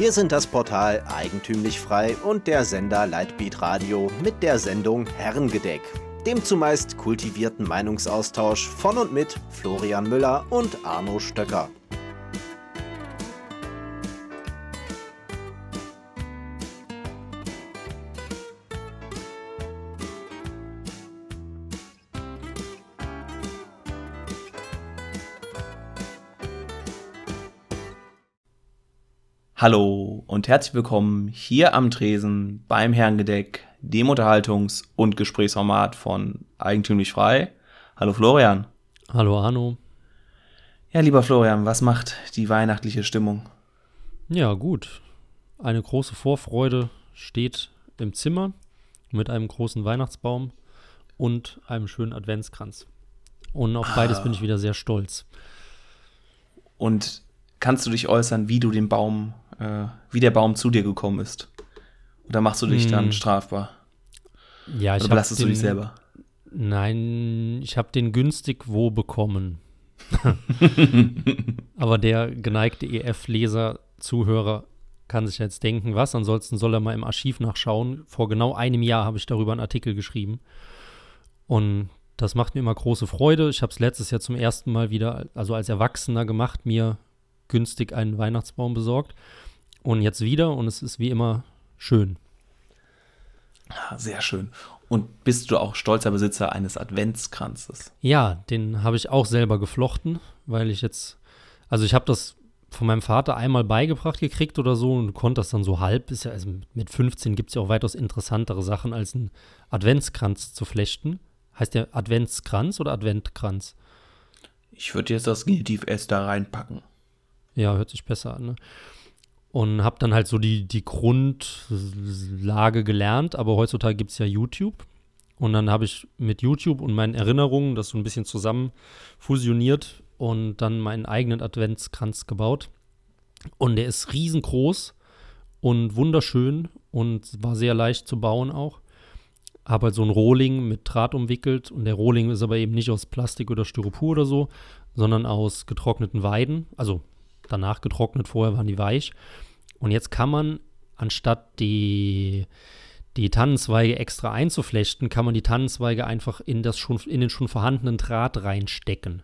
Wir sind das Portal Eigentümlich Frei und der Sender Lightbeat Radio mit der Sendung Herrengedeck, dem zumeist kultivierten Meinungsaustausch von und mit Florian Müller und Arno Stöcker. Hallo und herzlich willkommen hier am Tresen beim Herrengedeck, dem Unterhaltungs- und Gesprächsformat von Eigentümlich Frei. Hallo Florian. Hallo Arno. Ja, lieber Florian, was macht die weihnachtliche Stimmung? Ja, gut. Eine große Vorfreude steht im Zimmer mit einem großen Weihnachtsbaum und einem schönen Adventskranz. Und auf beides Ah. bin ich wieder sehr stolz. Und kannst du dich äußern, wie du den Baum, äh, wie der Baum zu dir gekommen ist? Oder machst du dich Hm. dann strafbar? Ja, ich Oder belastest du dich selber? Nein, ich habe den günstig wo bekommen. Aber der geneigte EF-Leser, Zuhörer kann sich jetzt denken, was? Ansonsten soll er mal im Archiv nachschauen. Vor genau einem Jahr habe ich darüber einen Artikel geschrieben. Und das macht mir immer große Freude. Ich habe es letztes Jahr zum ersten Mal wieder, also als Erwachsener gemacht, mir günstig einen Weihnachtsbaum besorgt. Und jetzt wieder und es ist wie immer schön. Ah, Sehr schön. Und bist du auch stolzer Besitzer eines Adventskranzes? Ja, den habe ich auch selber geflochten, weil ich jetzt, also ich habe das von meinem Vater einmal beigebracht gekriegt oder so und konnte das dann so halb. Ist ja, also mit 15 gibt es ja auch weitaus interessantere Sachen, als einen Adventskranz zu flechten. Heißt der Adventskranz oder Adventkranz? Ich würde jetzt das Genitiv S da reinpacken. Ja, hört sich besser an. Ne? Und habe dann halt so die, die Grundlage gelernt, aber heutzutage gibt es ja YouTube. Und dann habe ich mit YouTube und meinen Erinnerungen das so ein bisschen zusammen fusioniert und dann meinen eigenen Adventskranz gebaut. Und der ist riesengroß und wunderschön und war sehr leicht zu bauen auch. Habe halt so einen Rohling mit Draht umwickelt und der Rohling ist aber eben nicht aus Plastik oder Styropor oder so, sondern aus getrockneten Weiden. Also danach getrocknet, vorher waren die weich. Und jetzt kann man, anstatt die, die Tannenzweige extra einzuflechten, kann man die Tannenzweige einfach in, das schon, in den schon vorhandenen Draht reinstecken.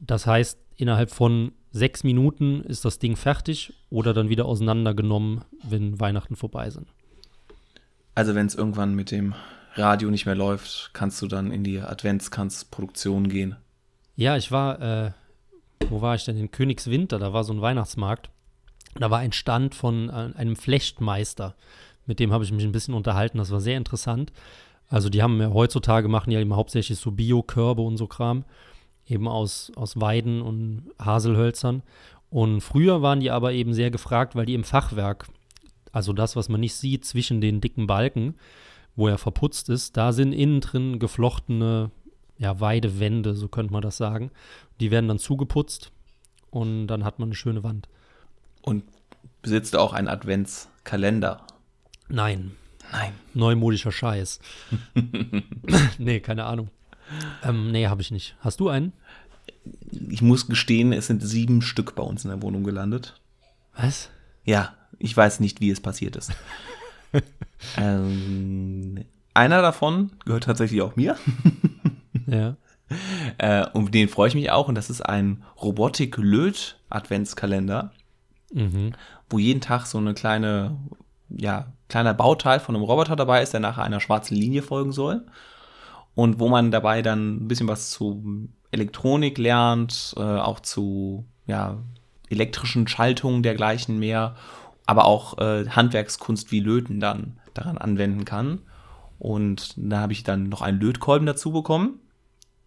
Das heißt, innerhalb von sechs Minuten ist das Ding fertig oder dann wieder auseinandergenommen, wenn Weihnachten vorbei sind. Also wenn es irgendwann mit dem Radio nicht mehr läuft, kannst du dann in die Adventskranzproduktion gehen. Ja, ich war, äh, wo war ich denn? In Königswinter, da war so ein Weihnachtsmarkt. Da war ein Stand von äh, einem Flechtmeister. Mit dem habe ich mich ein bisschen unterhalten. Das war sehr interessant. Also die haben ja heutzutage machen ja eben hauptsächlich so Bio-Körbe und so Kram. Eben aus, aus Weiden und Haselhölzern. Und früher waren die aber eben sehr gefragt, weil die im Fachwerk, also das, was man nicht sieht zwischen den dicken Balken, wo er verputzt ist, da sind innen drin geflochtene ja, Weidewände, so könnte man das sagen. Die werden dann zugeputzt und dann hat man eine schöne Wand. Und besitzt du auch einen Adventskalender? Nein, Nein. neumodischer Scheiß. nee, keine Ahnung. Ähm, nee, habe ich nicht. Hast du einen? Ich muss gestehen, es sind sieben Stück bei uns in der Wohnung gelandet. Was? Ja, ich weiß nicht, wie es passiert ist. ähm, einer davon gehört tatsächlich auch mir. Ja. Äh, um den freue ich mich auch. Und das ist ein Robotik-Löt-Adventskalender, Mhm. wo jeden Tag so eine kleine, ja, kleiner Bauteil von einem Roboter dabei ist, der nachher einer schwarzen Linie folgen soll. Und wo man dabei dann ein bisschen was zu Elektronik lernt, äh, auch zu ja, elektrischen Schaltungen dergleichen mehr, aber auch äh, Handwerkskunst wie Löten dann daran anwenden kann. Und da habe ich dann noch einen Lötkolben dazu bekommen.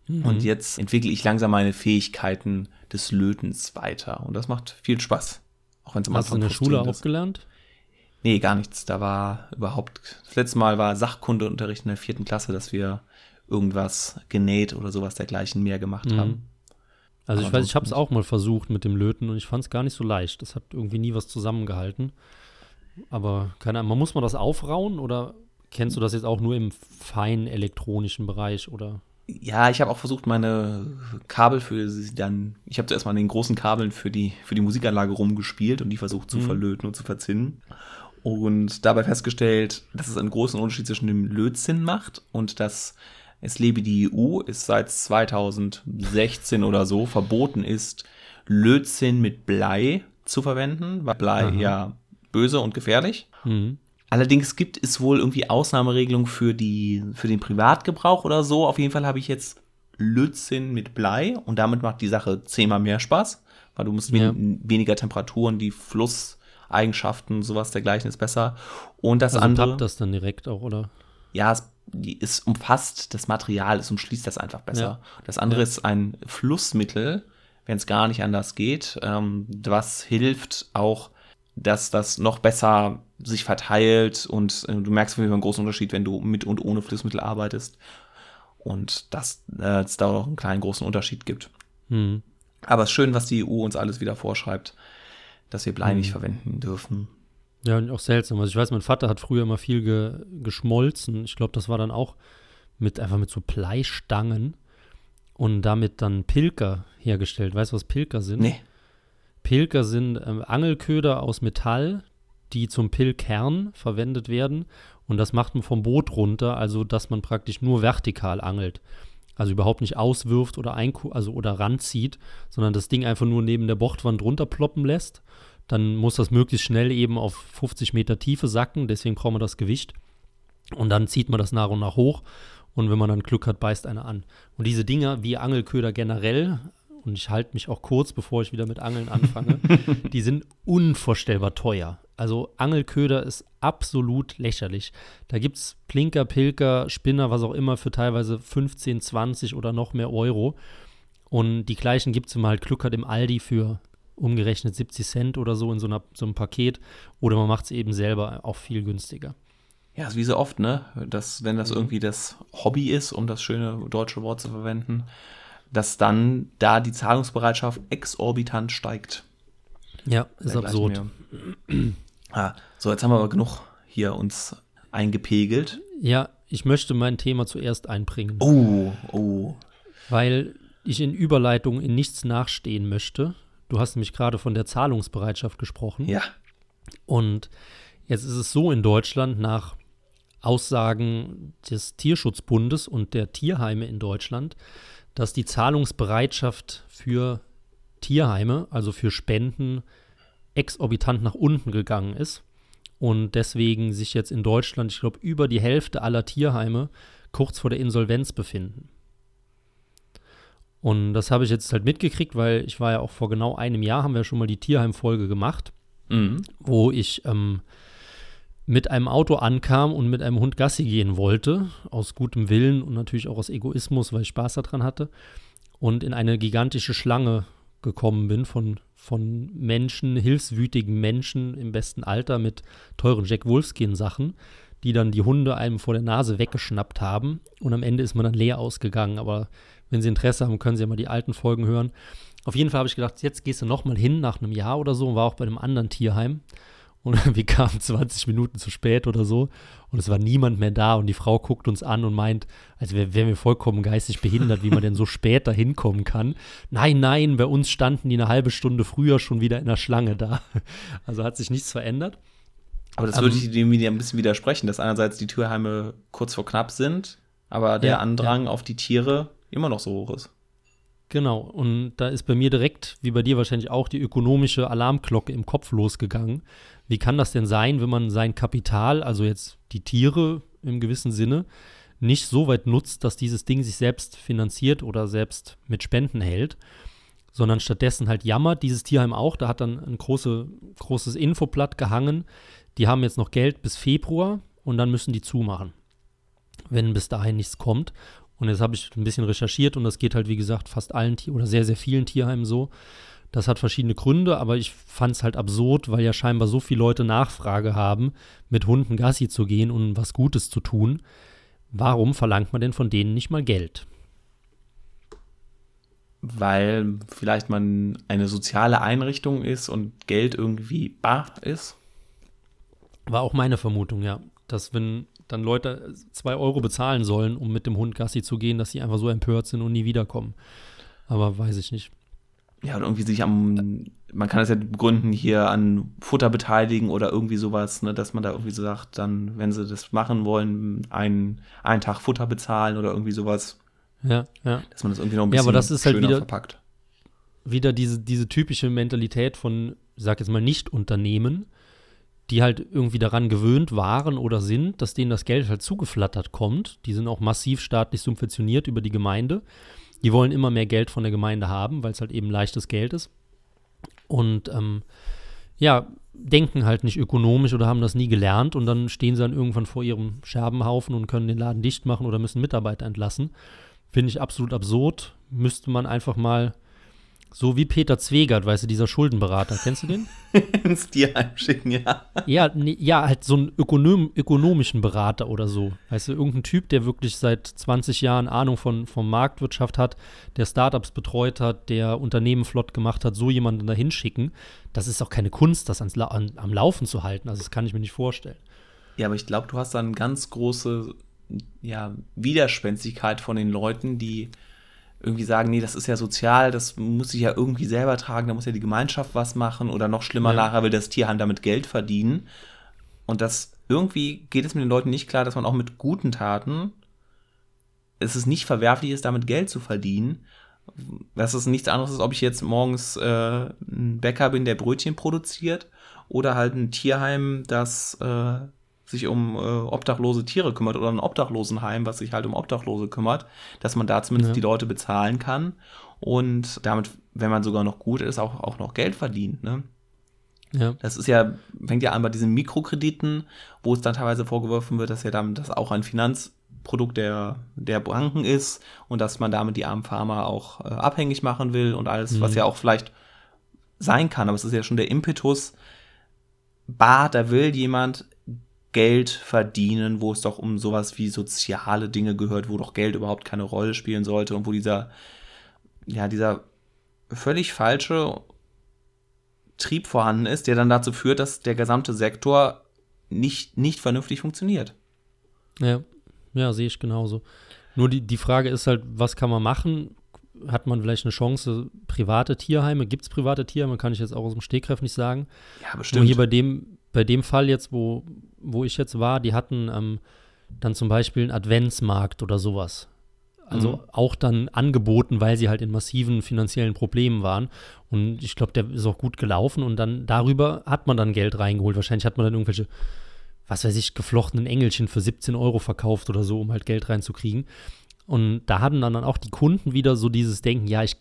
Und jetzt entwickle ich langsam meine Fähigkeiten des Lötens weiter. Und das macht viel Spaß. Auch wenn es Hast du in der Schule auch ist. gelernt? Nee, gar nichts. Da war überhaupt. Das letzte Mal war Sachkundeunterricht in der vierten Klasse, dass wir irgendwas genäht oder sowas dergleichen mehr gemacht Mhm. haben. Also ich Aber weiß, ich habe es auch mal versucht mit dem Löten und ich fand es gar nicht so leicht. Das hat irgendwie nie was zusammengehalten. Aber keine Ahnung, muss man das aufrauen oder kennst du das jetzt auch nur im feinen elektronischen Bereich oder Ja, ich habe auch versucht, meine Kabel für sie dann. Ich habe zuerst mal an den großen Kabeln für die, für die Musikanlage rumgespielt und die versucht zu Mhm. verlöten und zu verzinnen. Und dabei festgestellt, dass es einen großen Unterschied zwischen dem Lötzinn macht und dass es lebe die EU, ist seit 2016 oder so verboten ist, Lötzinn mit Blei zu verwenden, weil Blei Aha. ja böse und gefährlich. Mhm. Allerdings gibt es wohl irgendwie Ausnahmeregelungen für, die, für den Privatgebrauch oder so. Auf jeden Fall habe ich jetzt Lötzinn mit Blei und damit macht die Sache zehnmal mehr Spaß, weil du musst Ja. wen weniger Temperaturen, die Flusseigenschaften, sowas dergleichen ist besser. Und das Also andere, das dann direkt auch, oder? ja, es, die, es umfasst das Material, es umschließt das einfach besser. Ja. Das andere Ja. ist ein Flussmittel, wenn es gar nicht anders geht, ähm, was hilft auch, dass das noch besser sich verteilt und äh, du merkst auf jeden Fall einen großen Unterschied, wenn du mit und ohne Flussmittel arbeitest. Und dass äh, es da auch einen kleinen großen Unterschied gibt. Mhm. Aber es ist schön, was die EU uns alles wieder vorschreibt, dass wir Blei Mhm. nicht verwenden dürfen. Ja, und auch seltsam. Also ich weiß, mein Vater hat früher immer viel ge geschmolzen. Ich glaube, das war dann auch mit einfach mit so Bleistangen und damit dann Pilker hergestellt. Weißt du, was Pilker sind? Nee. Pilker sind ähm, Angelköder aus Metall, die zum Pilkern verwendet werden. Und das macht man vom Boot runter, also dass man praktisch nur vertikal angelt. Also überhaupt nicht auswirft oder also oder ranzieht, sondern das Ding einfach nur neben der Bordwand runterploppen lässt. Dann muss das möglichst schnell eben auf 50 Meter Tiefe sacken, deswegen braucht man das Gewicht. Und dann zieht man das nach und nach hoch. Und wenn man dann Glück hat, beißt einer an. Und diese Dinger, wie Angelköder generell, und ich halte mich auch kurz, bevor ich wieder mit Angeln anfange, die sind unvorstellbar teuer. Also Angelköder ist absolut lächerlich. Da gibt es Plinker, Pilker, Spinner, was auch immer, für teilweise 15, 20 oder noch mehr Euro. Und die gleichen gibt es, wenn man halt Glück hat, im Aldi für umgerechnet 70 Cent oder so in so, einer, so einem Paket. Oder man macht es eben selber auch viel günstiger. Ja, ist wie so oft, ne? Dass, wenn das irgendwie das Hobby ist, um das schöne deutsche Wort zu verwenden, dass dann da die Zahlungsbereitschaft exorbitant steigt. Ja, ist Dergleichen absurd. Ah, so, jetzt haben wir aber genug hier uns eingepegelt. Ja, ich möchte mein Thema zuerst einbringen. Oh, oh. weil ich in Überleitung in nichts nachstehen möchte. Du hast nämlich gerade von der Zahlungsbereitschaft gesprochen. Ja. Und jetzt ist es so in Deutschland nach Aussagen des Tierschutzbundes und der Tierheime in Deutschland, dass die Zahlungsbereitschaft für Tierheime, also für Spenden, exorbitant nach unten gegangen ist. Und deswegen sich jetzt in Deutschland, ich glaube, über die Hälfte aller Tierheime kurz vor der Insolvenz befinden. Und das habe ich jetzt halt mitgekriegt, weil ich war ja auch vor genau einem Jahr, haben wir schon mal die Tierheim-Folge gemacht, Mhm. wo ich ähm, mit einem Auto ankam und mit einem Hund Gassi gehen wollte, aus gutem Willen und natürlich auch aus Egoismus, weil ich Spaß daran hatte, und in eine gigantische Schlange gekommen bin von, von Menschen, hilfswütigen Menschen im besten Alter mit teuren Jack Wolfskin-Sachen, die dann die Hunde einem vor der Nase weggeschnappt haben. Und am Ende ist man dann leer ausgegangen. Aber wenn Sie Interesse haben, können Sie ja mal die alten Folgen hören. Auf jeden Fall habe ich gedacht, jetzt gehst du noch mal hin nach einem Jahr oder so und war auch bei einem anderen Tierheim. Und wir kamen 20 Minuten zu spät oder so. Und es war niemand mehr da. Und die Frau guckt uns an und meint, als wär- wären wir vollkommen geistig behindert, wie man denn so spät da hinkommen kann. Nein, nein, bei uns standen die eine halbe Stunde früher schon wieder in der Schlange da. Also hat sich nichts verändert. Aber das Ähm, würde ich dem wieder ein bisschen widersprechen, dass einerseits die Tierheime kurz vor knapp sind, aber der Ja, Andrang auf die Tiere immer noch so hoch ist. Genau, und da ist bei mir direkt, wie bei dir wahrscheinlich auch, die ökonomische Alarmglocke im Kopf losgegangen. Wie kann das denn sein, wenn man sein Kapital, also jetzt die Tiere im gewissen Sinne, nicht so weit nutzt, dass dieses Ding sich selbst finanziert oder selbst mit Spenden hält, sondern stattdessen halt jammert, dieses Tierheim auch, da hat dann ein große, großes Infoblatt gehangen, die haben jetzt noch Geld bis Februar und dann müssen die zumachen, wenn bis dahin nichts kommt. Und jetzt habe ich ein bisschen recherchiert und das geht halt, wie gesagt, fast allen Tier oder sehr, sehr vielen Tierheimen so. Das hat verschiedene Gründe, aber ich fand es halt absurd, weil ja scheinbar so viele Leute Nachfrage haben, mit Hunden Gassi zu gehen und was Gutes zu tun. Warum verlangt man denn von denen nicht mal Geld? Weil vielleicht man eine soziale Einrichtung ist und Geld irgendwie bar ist. War auch meine Vermutung, ja. Dass wenn dann Leute zwei Euro bezahlen sollen, um mit dem Hund Gassi zu gehen, dass sie einfach so empört sind und nie wiederkommen. Aber weiß ich nicht. Ja, und irgendwie sich am, man kann das ja begründen, hier an Futter beteiligen oder irgendwie sowas, ne, dass man da irgendwie so sagt, dann, wenn sie das machen wollen, einen, einen Tag Futter bezahlen oder irgendwie sowas. Ja, ja. Dass man das irgendwie noch ein bisschen ja, aber das ist halt wieder, verpackt. Wieder diese, diese typische Mentalität von, sag jetzt mal, Nicht-Unternehmen, die halt irgendwie daran gewöhnt waren oder sind, dass denen das Geld halt zugeflattert kommt. Die sind auch massiv staatlich subventioniert über die Gemeinde. Die wollen immer mehr Geld von der Gemeinde haben, weil es halt eben leichtes Geld ist. Und ähm, ja, denken halt nicht ökonomisch oder haben das nie gelernt und dann stehen sie dann irgendwann vor ihrem Scherbenhaufen und können den Laden dicht machen oder müssen Mitarbeiter entlassen. Finde ich absolut absurd. Müsste man einfach mal so wie Peter Zwegert, weißt du, dieser Schuldenberater. Kennst du den? Ins Tierheim schicken, ja. Ja, nee, ja, halt so einen Ökonom ökonomischen Berater oder so. Weißt du, irgendein Typ, der wirklich seit 20 Jahren Ahnung von, von Marktwirtschaft hat, der Startups betreut hat, der Unternehmen flott gemacht hat, so jemanden da hinschicken. Das ist auch keine Kunst, das ans, an, am Laufen zu halten. Also, das kann ich mir nicht vorstellen. Ja, aber ich glaube, du hast da eine ganz große ja, Widerspenstigkeit von den Leuten, die irgendwie sagen, nee, das ist ja sozial, das muss ich ja irgendwie selber tragen, da muss ja die Gemeinschaft was machen oder noch schlimmer, ja. nachher will das Tierheim damit Geld verdienen. Und das irgendwie geht es mit den Leuten nicht klar, dass man auch mit guten Taten, es ist nicht verwerflich ist, damit Geld zu verdienen. Das ist nichts anderes, als ob ich jetzt morgens äh, ein Bäcker bin, der Brötchen produziert oder halt ein Tierheim, das äh, sich um äh, obdachlose Tiere kümmert oder ein Obdachlosenheim, was sich halt um Obdachlose kümmert, dass man da zumindest ja. die Leute bezahlen kann und damit, wenn man sogar noch gut ist, auch, auch noch Geld verdient. Ne? Ja. Das ist ja, fängt ja an bei diesen Mikrokrediten, wo es dann teilweise vorgeworfen wird, dass ja dann das auch ein Finanzprodukt der, der Banken ist und dass man damit die armen Farmer auch äh, abhängig machen will und alles, mhm. was ja auch vielleicht sein kann, aber es ist ja schon der Impetus, bar, da will jemand Geld verdienen, wo es doch um sowas wie soziale Dinge gehört, wo doch Geld überhaupt keine Rolle spielen sollte und wo dieser, ja, dieser völlig falsche Trieb vorhanden ist, der dann dazu führt, dass der gesamte Sektor nicht, nicht vernünftig funktioniert. Ja, ja, sehe ich genauso. Nur die, die Frage ist halt, was kann man machen? Hat man vielleicht eine Chance, private Tierheime? Gibt es private Tierheime? Kann ich jetzt auch aus dem Stegreif nicht sagen. Ja, bestimmt. Nur hier bei dem, bei dem Fall jetzt, wo, wo ich jetzt war, die hatten ähm, dann zum Beispiel einen Adventsmarkt oder sowas. Also mhm. auch dann angeboten, weil sie halt in massiven finanziellen Problemen waren. Und ich glaube, der ist auch gut gelaufen. Und dann darüber hat man dann Geld reingeholt. Wahrscheinlich hat man dann irgendwelche, was weiß ich, geflochtenen Engelchen für 17 Euro verkauft oder so, um halt Geld reinzukriegen. Und da hatten dann auch die Kunden wieder so dieses Denken, ja, ich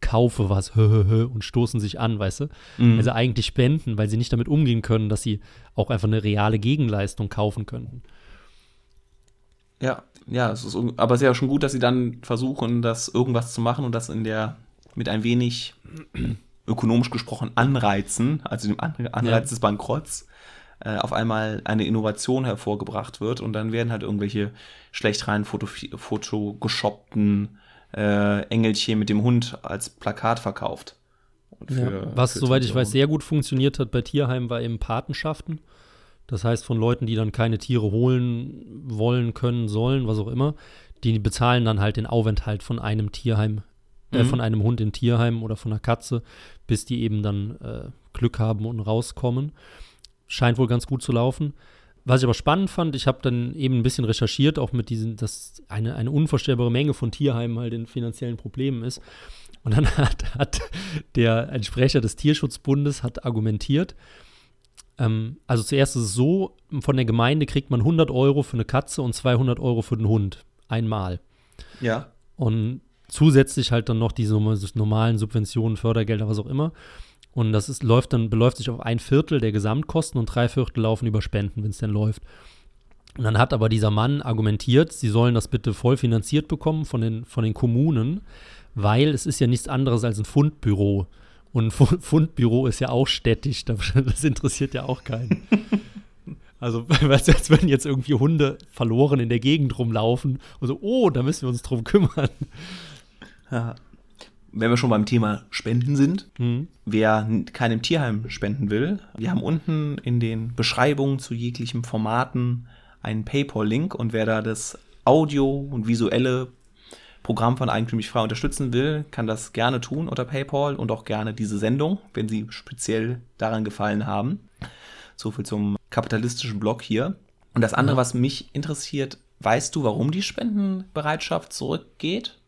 kaufe was und stoßen sich an, weißt du? Mhm. Also eigentlich spenden, weil sie nicht damit umgehen können, dass sie auch einfach eine reale Gegenleistung kaufen könnten. Ja, ja, es ist, aber es ist ja schon gut, dass sie dann versuchen, das irgendwas zu machen und das in der mit ein wenig ökonomisch gesprochen Anreizen, also dem Anreiz ja. des Bankrotts, äh, auf einmal eine Innovation hervorgebracht wird und dann werden halt irgendwelche schlecht rein foto, fotogeshoppten äh, Engelchen mit dem Hund als Plakat verkauft. Für, ja. Was, soweit ich weiß, sehr gut funktioniert hat bei Tierheimen, war eben Patenschaften. Das heißt, von Leuten, die dann keine Tiere holen wollen, können, sollen, was auch immer, die bezahlen dann halt den Aufenthalt von einem Tierheim, äh, mhm. von einem Hund im Tierheim oder von einer Katze, bis die eben dann äh, Glück haben und rauskommen. Scheint wohl ganz gut zu laufen. Was ich aber spannend fand, ich habe dann eben ein bisschen recherchiert, auch mit diesen, dass eine, eine unvorstellbare Menge von Tierheimen halt in finanziellen Problemen ist. Und dann hat, hat der ein Sprecher des Tierschutzbundes hat argumentiert, ähm, also zuerst ist es so, von der Gemeinde kriegt man 100 Euro für eine Katze und 200 Euro für den Hund. Einmal. Ja. Und zusätzlich halt dann noch diese normalen Subventionen, Fördergelder, was auch immer. Und das ist, läuft dann, beläuft sich auf ein Viertel der Gesamtkosten und drei Viertel laufen über Spenden, wenn es denn läuft. Und dann hat aber dieser Mann argumentiert, sie sollen das bitte voll finanziert bekommen von den, von den Kommunen, weil es ist ja nichts anderes als ein Fundbüro. Und ein Fundbüro ist ja auch städtisch, das interessiert ja auch keinen. Also, als würden jetzt irgendwie Hunde verloren in der Gegend rumlaufen und so, oh, da müssen wir uns drum kümmern. Ja wenn wir schon beim Thema Spenden sind, mhm. wer keinem Tierheim spenden will, wir haben unten in den Beschreibungen zu jeglichen Formaten einen PayPal-Link und wer da das Audio und visuelle Programm von Eigentümlich Frei unterstützen will, kann das gerne tun unter PayPal und auch gerne diese Sendung, wenn sie speziell daran gefallen haben. So viel zum kapitalistischen Blog hier. Und das andere, ja. was mich interessiert, weißt du, warum die Spendenbereitschaft zurückgeht?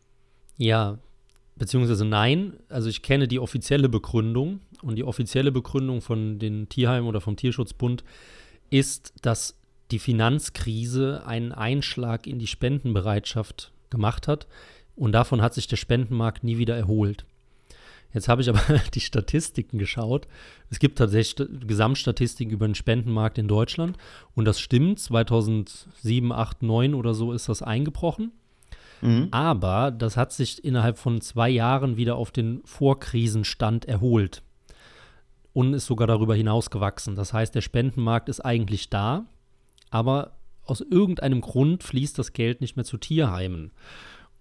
Ja, beziehungsweise nein. Also ich kenne die offizielle Begründung und die offizielle Begründung von den Tierheimen oder vom Tierschutzbund ist, dass die Finanzkrise einen Einschlag in die Spendenbereitschaft gemacht hat und davon hat sich der Spendenmarkt nie wieder erholt. Jetzt habe ich aber die Statistiken geschaut. Es gibt tatsächlich Gesamtstatistiken über den Spendenmarkt in Deutschland und das stimmt. 2007, 8, 9 oder so ist das eingebrochen. Mhm. Aber das hat sich innerhalb von zwei Jahren wieder auf den Vorkrisenstand erholt und ist sogar darüber hinaus gewachsen. Das heißt, der Spendenmarkt ist eigentlich da, aber aus irgendeinem Grund fließt das Geld nicht mehr zu Tierheimen.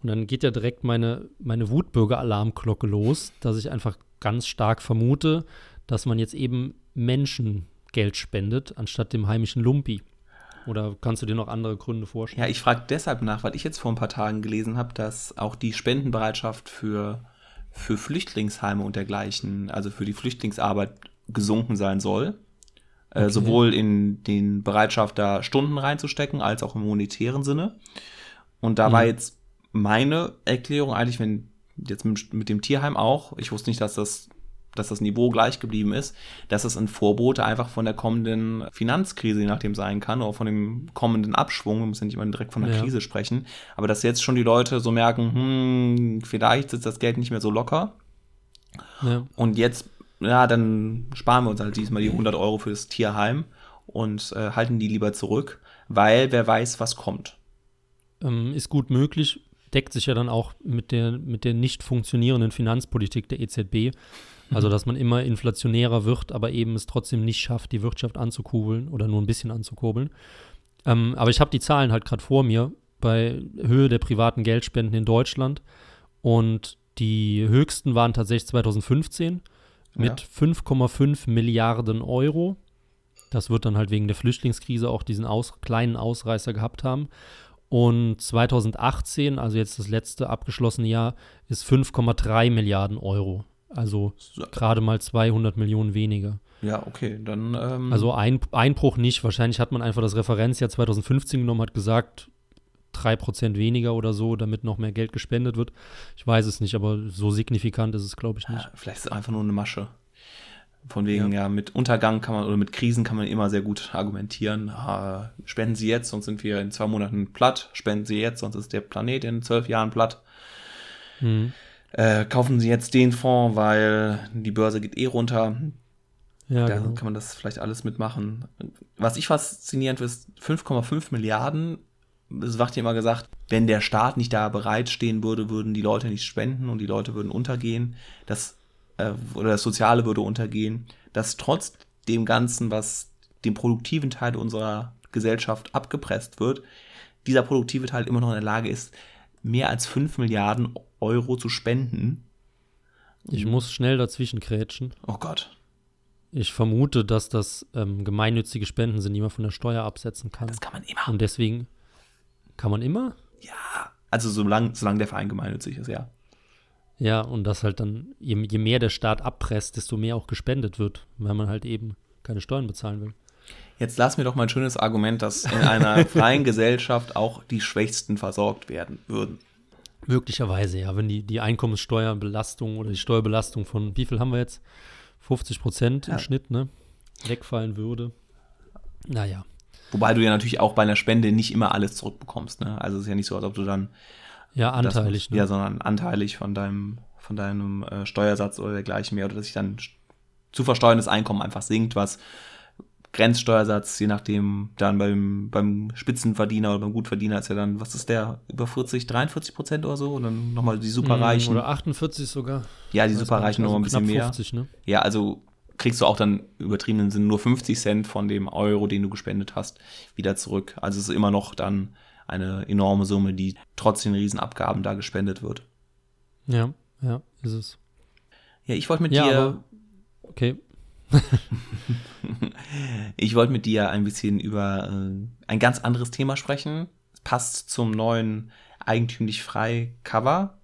Und dann geht ja direkt meine, meine Wutbürger-Alarmglocke los, dass ich einfach ganz stark vermute, dass man jetzt eben Menschen Geld spendet, anstatt dem heimischen Lumpi. Oder kannst du dir noch andere Gründe vorstellen? Ja, ich frage deshalb nach, weil ich jetzt vor ein paar Tagen gelesen habe, dass auch die Spendenbereitschaft für, für Flüchtlingsheime und dergleichen, also für die Flüchtlingsarbeit gesunken sein soll. Äh, okay. Äh, sowohl in den Bereitschaft, da Stunden reinzustecken, als auch im monetären Sinne. Und da mhm. war jetzt meine Erklärung eigentlich, wenn jetzt mit, mit, dem Tierheim auch, ich wusste nicht, dass das, dass das Niveau gleich geblieben ist, dass es ein Vorbote einfach von der kommenden Finanzkrise, je nachdem sein kann, oder von dem kommenden Abschwung, wir müssen nicht immer direkt von der ja. Krise sprechen, aber dass jetzt schon die Leute so merken, hm, vielleicht sitzt das Geld nicht mehr so locker. Ja. Und jetzt, ja, dann sparen wir uns halt diesmal die 100 Euro fürs Tierheim und äh, halten die lieber zurück, weil wer weiß, was kommt. Ähm, ist gut möglich deckt sich ja dann auch mit der, mit der nicht funktionierenden Finanzpolitik der EZB. Also, mhm. dass man immer inflationärer wird, aber eben es trotzdem nicht schafft, die Wirtschaft anzukurbeln oder nur ein bisschen anzukurbeln. Ähm, aber ich habe die Zahlen halt gerade vor mir bei Höhe der privaten Geldspenden in Deutschland. Und die höchsten waren tatsächlich 2015 mit ja. 5,5 Milliarden Euro. Das wird dann halt wegen der Flüchtlingskrise auch diesen aus, kleinen Ausreißer gehabt haben. Und 2018, also jetzt das letzte abgeschlossene Jahr, ist 5,3 Milliarden Euro. Also so. gerade mal 200 Millionen weniger. Ja, okay, dann. Ähm also ein, Einbruch nicht. Wahrscheinlich hat man einfach das Referenzjahr 2015 genommen, hat gesagt, 3% weniger oder so, damit noch mehr Geld gespendet wird. Ich weiß es nicht, aber so signifikant ist es, glaube ich, nicht. Ja, vielleicht ist es einfach nur eine Masche. Von wegen, ja. ja. mit Untergang kann man oder mit Krisen kann man immer sehr gut argumentieren. Ah, spenden Sie jetzt, sonst sind wir in zwei Monaten platt. Spenden Sie jetzt, sonst ist der Planet in zwölf Jahren platt. Mhm. Äh, kaufen Sie jetzt den Fonds, weil die Börse geht eh runter. Ja, da genau. kann man das vielleicht alles mitmachen. Was ich faszinierend finde, ist 5,5 Milliarden. Es wird ja immer gesagt, wenn der Staat nicht da bereitstehen würde, würden die Leute nicht spenden und die Leute würden untergehen. Das äh, oder das Soziale würde untergehen, dass trotz dem Ganzen, was dem produktiven Teil unserer Gesellschaft abgepresst wird, dieser produktive Teil immer noch in der Lage ist, mehr als 5 Milliarden Euro zu spenden. Ich muss schnell dazwischen krätschen. Oh Gott. Ich vermute, dass das ähm, gemeinnützige Spenden sind, die man von der Steuer absetzen kann. Das kann man immer. Und deswegen kann man immer? Ja, also solange solang der Verein gemeinnützig ist, ja. Ja, und das halt dann, je, je mehr der Staat abpresst, desto mehr auch gespendet wird, weil man halt eben keine Steuern bezahlen will. Jetzt lass mir doch mal ein schönes Argument, dass in einer freien Gesellschaft auch die Schwächsten versorgt werden würden. Möglicherweise, ja. Wenn die, die Einkommenssteuerbelastung oder die Steuerbelastung von, wie viel haben wir jetzt? 50 Prozent im ja. Schnitt, ne? Wegfallen würde. Naja. Wobei du ja natürlich auch bei einer Spende nicht immer alles zurückbekommst, ne? Also es ist ja nicht so, als ob du dann ja, anteilig. Das, ne? Ja, sondern anteilig von deinem, von deinem äh, Steuersatz oder dergleichen mehr. Oder dass sich dann zu versteuerndes Einkommen einfach sinkt, was Grenzsteuersatz, je nachdem, dann beim, beim Spitzenverdiener oder beim Gutverdiener ist ja dann, was ist der, über 40, 43 Prozent oder so? Und dann nochmal die Superreichen. Oder 48 sogar. Ja, die Superreichen also nochmal ein bisschen mehr. 50, ne? Ja, also kriegst du auch dann übertriebenen Sinn nur 50 Cent von dem Euro, den du gespendet hast, wieder zurück. Also es ist immer noch dann eine enorme Summe, die trotz den Riesenabgaben da gespendet wird. Ja, ja, ist es. Ja, ich wollte mit ja, dir. Aber, okay. Ich wollte mit dir ein bisschen über äh, ein ganz anderes Thema sprechen. Es passt zum neuen eigentümlich frei Cover.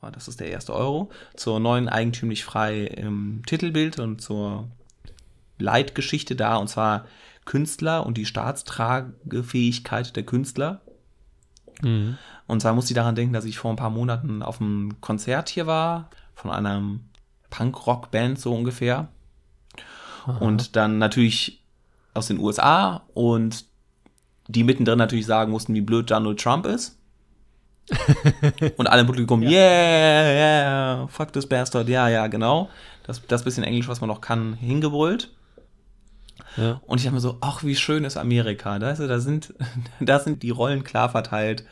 Oh, das ist der erste Euro. Zur neuen eigentümlich frei ähm, Titelbild und zur Leitgeschichte da. Und zwar Künstler und die Staatstragefähigkeit der Künstler. Mhm. Und zwar muss ich daran denken, dass ich vor ein paar Monaten auf einem Konzert hier war, von einer Punk-Rock-Band so ungefähr. Aha. Und dann natürlich aus den USA und die mittendrin natürlich sagen mussten, wie blöd Donald Trump ist. und alle im Publikum, yeah, yeah, fuck this bastard, ja, ja, genau. Das, das bisschen Englisch, was man noch kann, hingebrüllt. Ja. Und ich dachte mir so, ach, wie schön ist Amerika. Da, ist, da, sind, da sind die Rollen klar verteilt.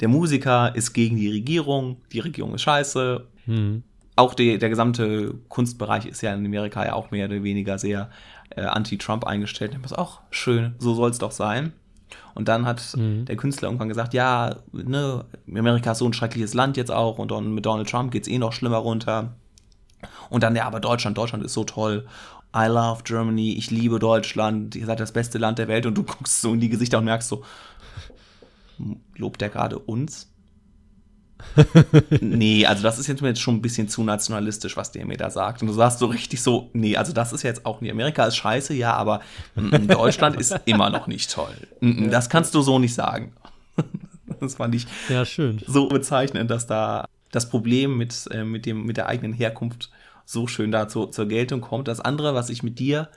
Der Musiker ist gegen die Regierung, die Regierung ist scheiße. Mhm. Auch die, der gesamte Kunstbereich ist ja in Amerika ja auch mehr oder weniger sehr äh, anti-Trump eingestellt. Mir so, ach, schön, so soll es doch sein. Und dann hat Mhm. der Künstler irgendwann gesagt, ja, ne, Amerika ist so ein schreckliches Land jetzt auch und dann mit Donald Trump geht es eh noch schlimmer runter. Und dann, ja, aber Deutschland, Deutschland ist so toll. I love Germany, ich liebe Deutschland, ihr seid das beste Land der Welt und du guckst so in die Gesichter und merkst so, lobt der gerade uns? Nee, also das ist jetzt mir jetzt schon ein bisschen zu nationalistisch, was der mir da sagt. Und du sagst so richtig so, nee, also das ist jetzt auch nicht, Amerika ist scheiße, ja, aber mm, Deutschland ist immer noch nicht toll. Mm, Das kannst du so nicht sagen. Das fand ich ja, schön. so bezeichnend, dass da das Problem mit, äh, mit, dem, mit der eigenen Herkunft so schön da zu, zur Geltung kommt. Das andere, was ich mit dir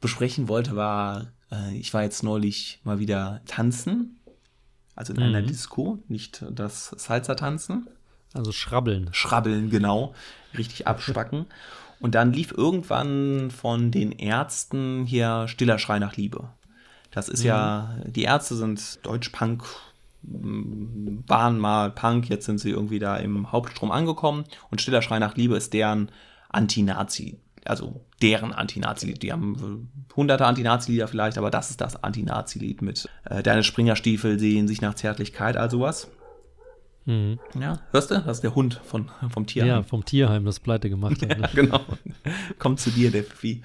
besprechen wollte, war, äh, ich war jetzt neulich mal wieder tanzen. Also in einer Mhm. Disco, nicht das Salsa-Tanzen. Also schrabbeln. Schrabbeln, genau. Richtig abspacken. Und dann lief irgendwann von den Ärzten hier Stiller Schrei nach Liebe. Das ist ja, die Ärzte sind Deutsch-Punk, m, waren mal Punk, jetzt sind sie irgendwie da im Hauptstrom angekommen. Und Stiller Schrei nach Liebe ist deren Anti-Nazi, also deren Anti-Nazi-Lied. Die haben hunderte Anti-Nazi-Lieder vielleicht, aber das ist das Anti-Nazi-Lied mit äh, Deine Springerstiefel sehen sich nach Zärtlichkeit, all sowas. Mhm. Ja, hörst du? Das ist der Hund von, vom Tierheim. Ja, vom Tierheim, das pleite gemacht hat. Ja, Ne? genau. Kommt zu dir, der Pfiffi.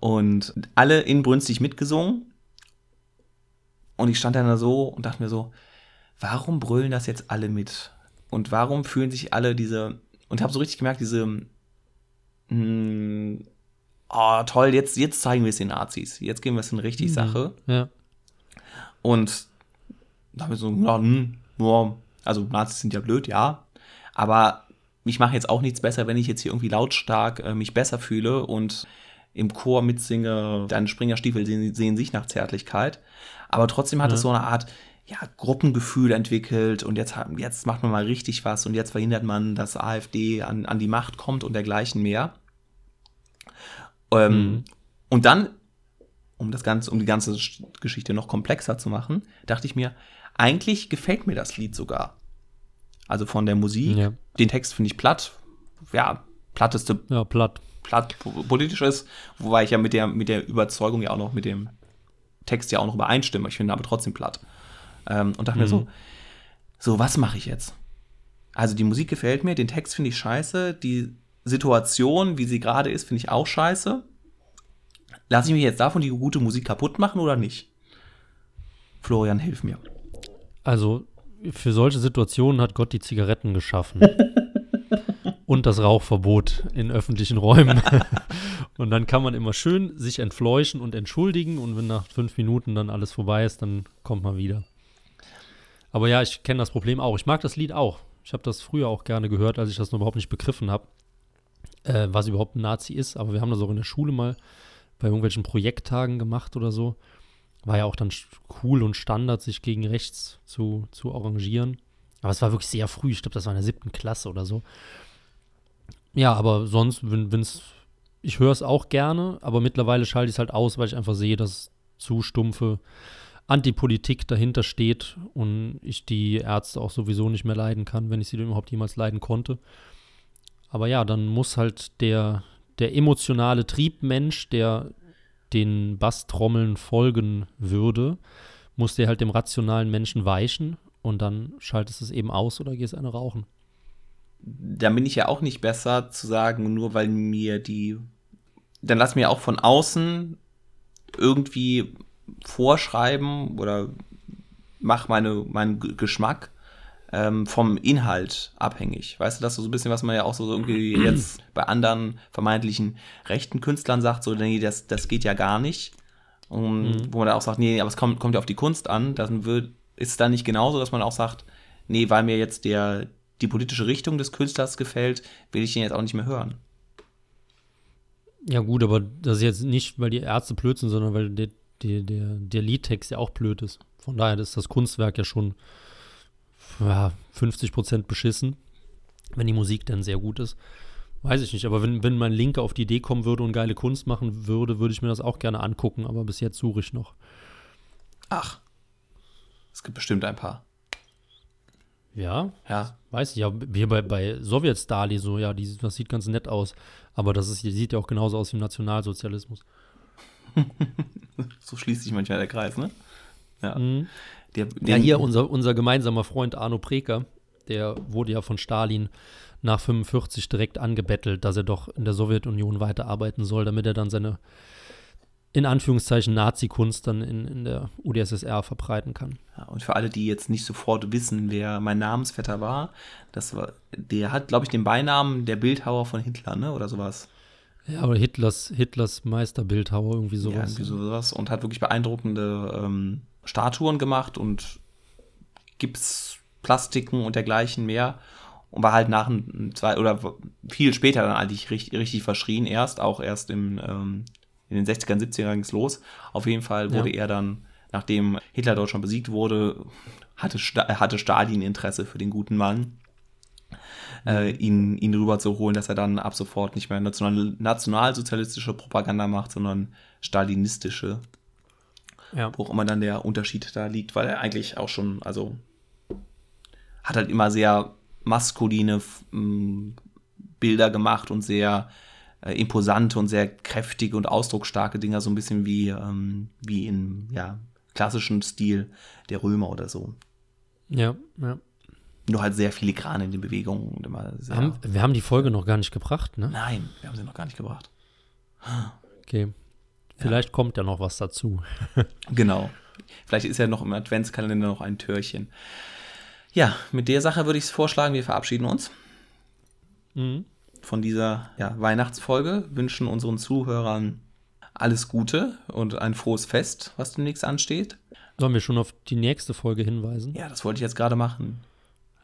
Und alle inbrünstig mitgesungen. Und ich stand dann da so und dachte mir so, warum brüllen das jetzt alle mit? Und warum fühlen sich alle diese, und habe so richtig gemerkt, diese, mh, oh toll, jetzt, jetzt zeigen wir es den Nazis. Jetzt gehen wir es in richtig Sache. Ja. Und da haben wir so, ja, hm, ja, also Nazis sind ja blöd, ja. Aber ich mache jetzt auch nichts besser, wenn ich jetzt hier irgendwie lautstark äh, mich besser fühle und im Chor mitsinge, deine Springerstiefel sehen, sehen sich nach Zärtlichkeit. Aber trotzdem hat Ja. es so eine Art ja, Gruppengefühl entwickelt und jetzt, jetzt macht man mal richtig was und jetzt verhindert man, dass AfD an, an die Macht kommt und dergleichen mehr. Ähm, Mhm. Und dann, um das Ganze, um die ganze Sch- Geschichte noch komplexer zu machen, dachte ich mir, eigentlich gefällt mir das Lied sogar. Also von der Musik. Ja. Den Text finde ich platt. Ja, platteste ja, platt. platt po- politisch ist, wobei ich ja mit der, mit der Überzeugung ja auch noch mit dem Text ja auch noch übereinstimme. Ich finde aber trotzdem platt. Ähm, und dachte mir Mhm. so, so, was mache ich jetzt? Also die Musik gefällt mir, den Text finde ich scheiße, die Situation, wie sie gerade ist, finde ich auch scheiße. Lasse ich mich jetzt davon die gute Musik kaputt machen oder nicht? Florian, hilf mir. Also für solche Situationen hat Gott die Zigaretten geschaffen. Und das Rauchverbot in öffentlichen Räumen. und dann kann man immer schön sich entfleuchen und entschuldigen. Und wenn nach fünf Minuten dann alles vorbei ist, dann kommt man wieder. Aber ja, ich kenne das Problem auch. Ich mag das Lied auch. Ich habe das früher auch gerne gehört, als ich das noch überhaupt nicht begriffen habe, äh, was überhaupt ein Nazi ist. Aber wir haben das auch in der Schule mal bei irgendwelchen Projekttagen gemacht oder so. War ja auch dann cool und Standard, sich gegen rechts zu, zu arrangieren. Aber es war wirklich sehr früh. Ich glaube, das war in der siebten Klasse oder so. Ja, aber sonst, wenn es, ich höre es auch gerne, aber mittlerweile schalte ich es halt aus, weil ich einfach sehe, dass zu stumpfe Antipolitik dahinter steht und ich die Ärzte auch sowieso nicht mehr leiden kann, wenn ich sie überhaupt jemals leiden konnte. Aber ja, dann muss halt der, der emotionale Triebmensch, der den Basstrommeln folgen würde, muss der halt dem rationalen Menschen weichen und dann schaltest du es eben aus oder gehst eine rauchen. da bin ich ja auch nicht besser zu sagen, nur weil mir die, dann lass mir auch von außen irgendwie vorschreiben oder mach meine, meinen Geschmack ähm, vom Inhalt abhängig. Weißt du, das ist so ein bisschen, was man ja auch so irgendwie jetzt bei anderen vermeintlichen rechten Künstlern sagt, so, nee, das, das geht ja gar nicht. Und mhm. wo man da auch sagt, nee, aber es kommt, kommt ja auf die Kunst an, dann wird, ist es dann nicht genauso, dass man auch sagt, nee, weil mir jetzt der, die politische Richtung des Künstlers gefällt, will ich ihn jetzt auch nicht mehr hören. Ja, gut, aber das ist jetzt nicht, weil die Ärzte blöd sind, sondern weil der, der, der, der Liedtext ja auch blöd ist. Von daher ist das Kunstwerk ja schon ja, 50 Prozent beschissen, wenn die Musik dann sehr gut ist. Weiß ich nicht, aber wenn, wenn mein Linke auf die Idee kommen würde und geile Kunst machen würde, würde ich mir das auch gerne angucken, aber bis jetzt suche ich noch. Ach, es gibt bestimmt ein paar. Ja, ja. Weiß ich, ja, wie bei, bei Sowjet-Stali so, ja, die, das sieht ganz nett aus. Aber das ist, die sieht ja auch genauso aus wie im Nationalsozialismus. so schließt sich manchmal der Kreis, ne? Ja. Mhm. Der, ja, hier unser, unser gemeinsamer Freund Arno Preker, der wurde ja von Stalin nach 45 direkt angebettelt, dass er doch in der Sowjetunion weiterarbeiten soll, damit er dann seine in Anführungszeichen Nazi-Kunst dann in, in der UdSSR verbreiten kann. Ja, und für alle, die jetzt nicht sofort wissen, wer mein Namensvetter war, das war, der hat, glaube ich, den Beinamen der Bildhauer von Hitler, ne? Oder sowas. Ja, oder Hitlers, Hitlers Meisterbildhauer, irgendwie sowas. Ja, irgendwie sowas. Und hat wirklich beeindruckende ähm, Statuen gemacht und Gipsplastiken und dergleichen mehr. Und war halt nach zwei oder viel später dann eigentlich richtig, richtig verschrien erst, auch erst im, ähm, in den 60ern, 70ern ging es los. Auf jeden Fall wurde ja. er dann, nachdem Hitler dort schon besiegt wurde, hatte, hatte Stalin Interesse für den guten Mann. Äh, ihn, ihn rüber zu holen, dass er dann ab sofort nicht mehr national, nationalsozialistische Propaganda macht, sondern stalinistische. Ja. Wo auch immer dann der Unterschied da liegt, weil er eigentlich auch schon, also hat halt immer sehr maskuline m, Bilder gemacht und sehr äh, imposante und sehr kräftige und ausdrucksstarke Dinger, so ein bisschen wie, ähm, wie in ja, klassischen Stil der Römer oder so. Ja, ja. Nur halt sehr filigran in den Bewegungen. Und immer sehr haben, wir haben die Folge noch gar nicht gebracht, ne? Nein, wir haben sie noch gar nicht gebracht. Okay. Vielleicht ja. kommt ja noch was dazu. genau. Vielleicht ist ja noch im Adventskalender noch ein Türchen. Ja, mit der Sache würde ich es vorschlagen, wir verabschieden uns mhm. von dieser ja, Weihnachtsfolge, wünschen unseren Zuhörern alles Gute und ein frohes Fest, was demnächst ansteht. Sollen wir schon auf die nächste Folge hinweisen? Ja, das wollte ich jetzt gerade machen.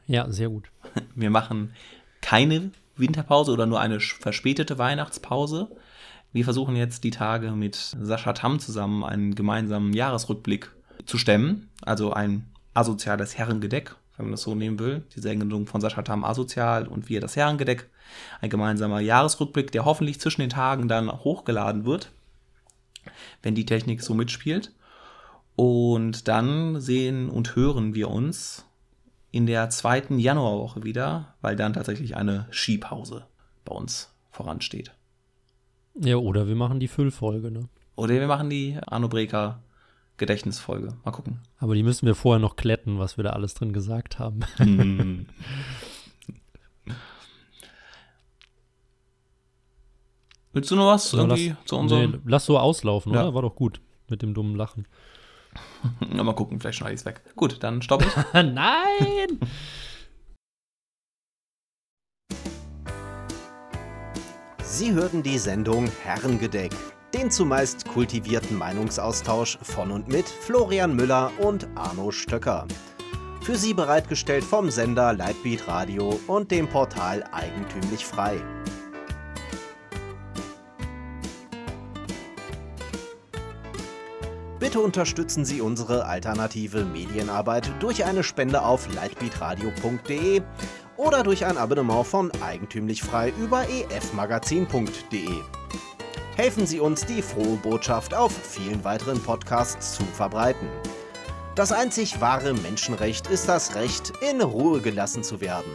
Ja, sehr gut. Wir machen keine Winterpause oder nur eine verspätete Weihnachtspause. Wir versuchen jetzt die Tage mit Sascha Tam zusammen einen gemeinsamen Jahresrückblick zu stemmen. Also ein asoziales Herrengedeck, wenn man das so nehmen will. Die Sendung von Sascha Tam asozial und wir das Herrengedeck. Ein gemeinsamer Jahresrückblick, der hoffentlich zwischen den Tagen dann hochgeladen wird, wenn die Technik so mitspielt. Und dann sehen und hören wir uns in der zweiten Januarwoche wieder, weil dann tatsächlich eine Skipause bei uns voransteht. Ja, oder wir machen die Füllfolge, ne? Oder wir machen die Arno Breker Gedächtnisfolge. Mal gucken. Aber die müssen wir vorher noch kletten, was wir da alles drin gesagt haben. Willst du noch was irgendwie lass, zu unserem? Nee, lass so auslaufen, ja. oder? War doch gut mit dem dummen Lachen. Na, mal gucken, vielleicht schneide ich es weg. Gut, dann stopp ich. Nein! Sie hörten die Sendung Herrengedeck, den zumeist kultivierten Meinungsaustausch von und mit Florian Müller und Arno Stöcker. Für Sie bereitgestellt vom Sender Lightbeat Radio und dem Portal Eigentümlich Frei. Bitte unterstützen Sie unsere alternative Medienarbeit durch eine Spende auf lightbeatradio.de oder durch ein Abonnement von Eigentümlich Frei über efmagazin.de. Helfen Sie uns, die frohe Botschaft auf vielen weiteren Podcasts zu verbreiten. Das einzig wahre Menschenrecht ist das Recht, in Ruhe gelassen zu werden.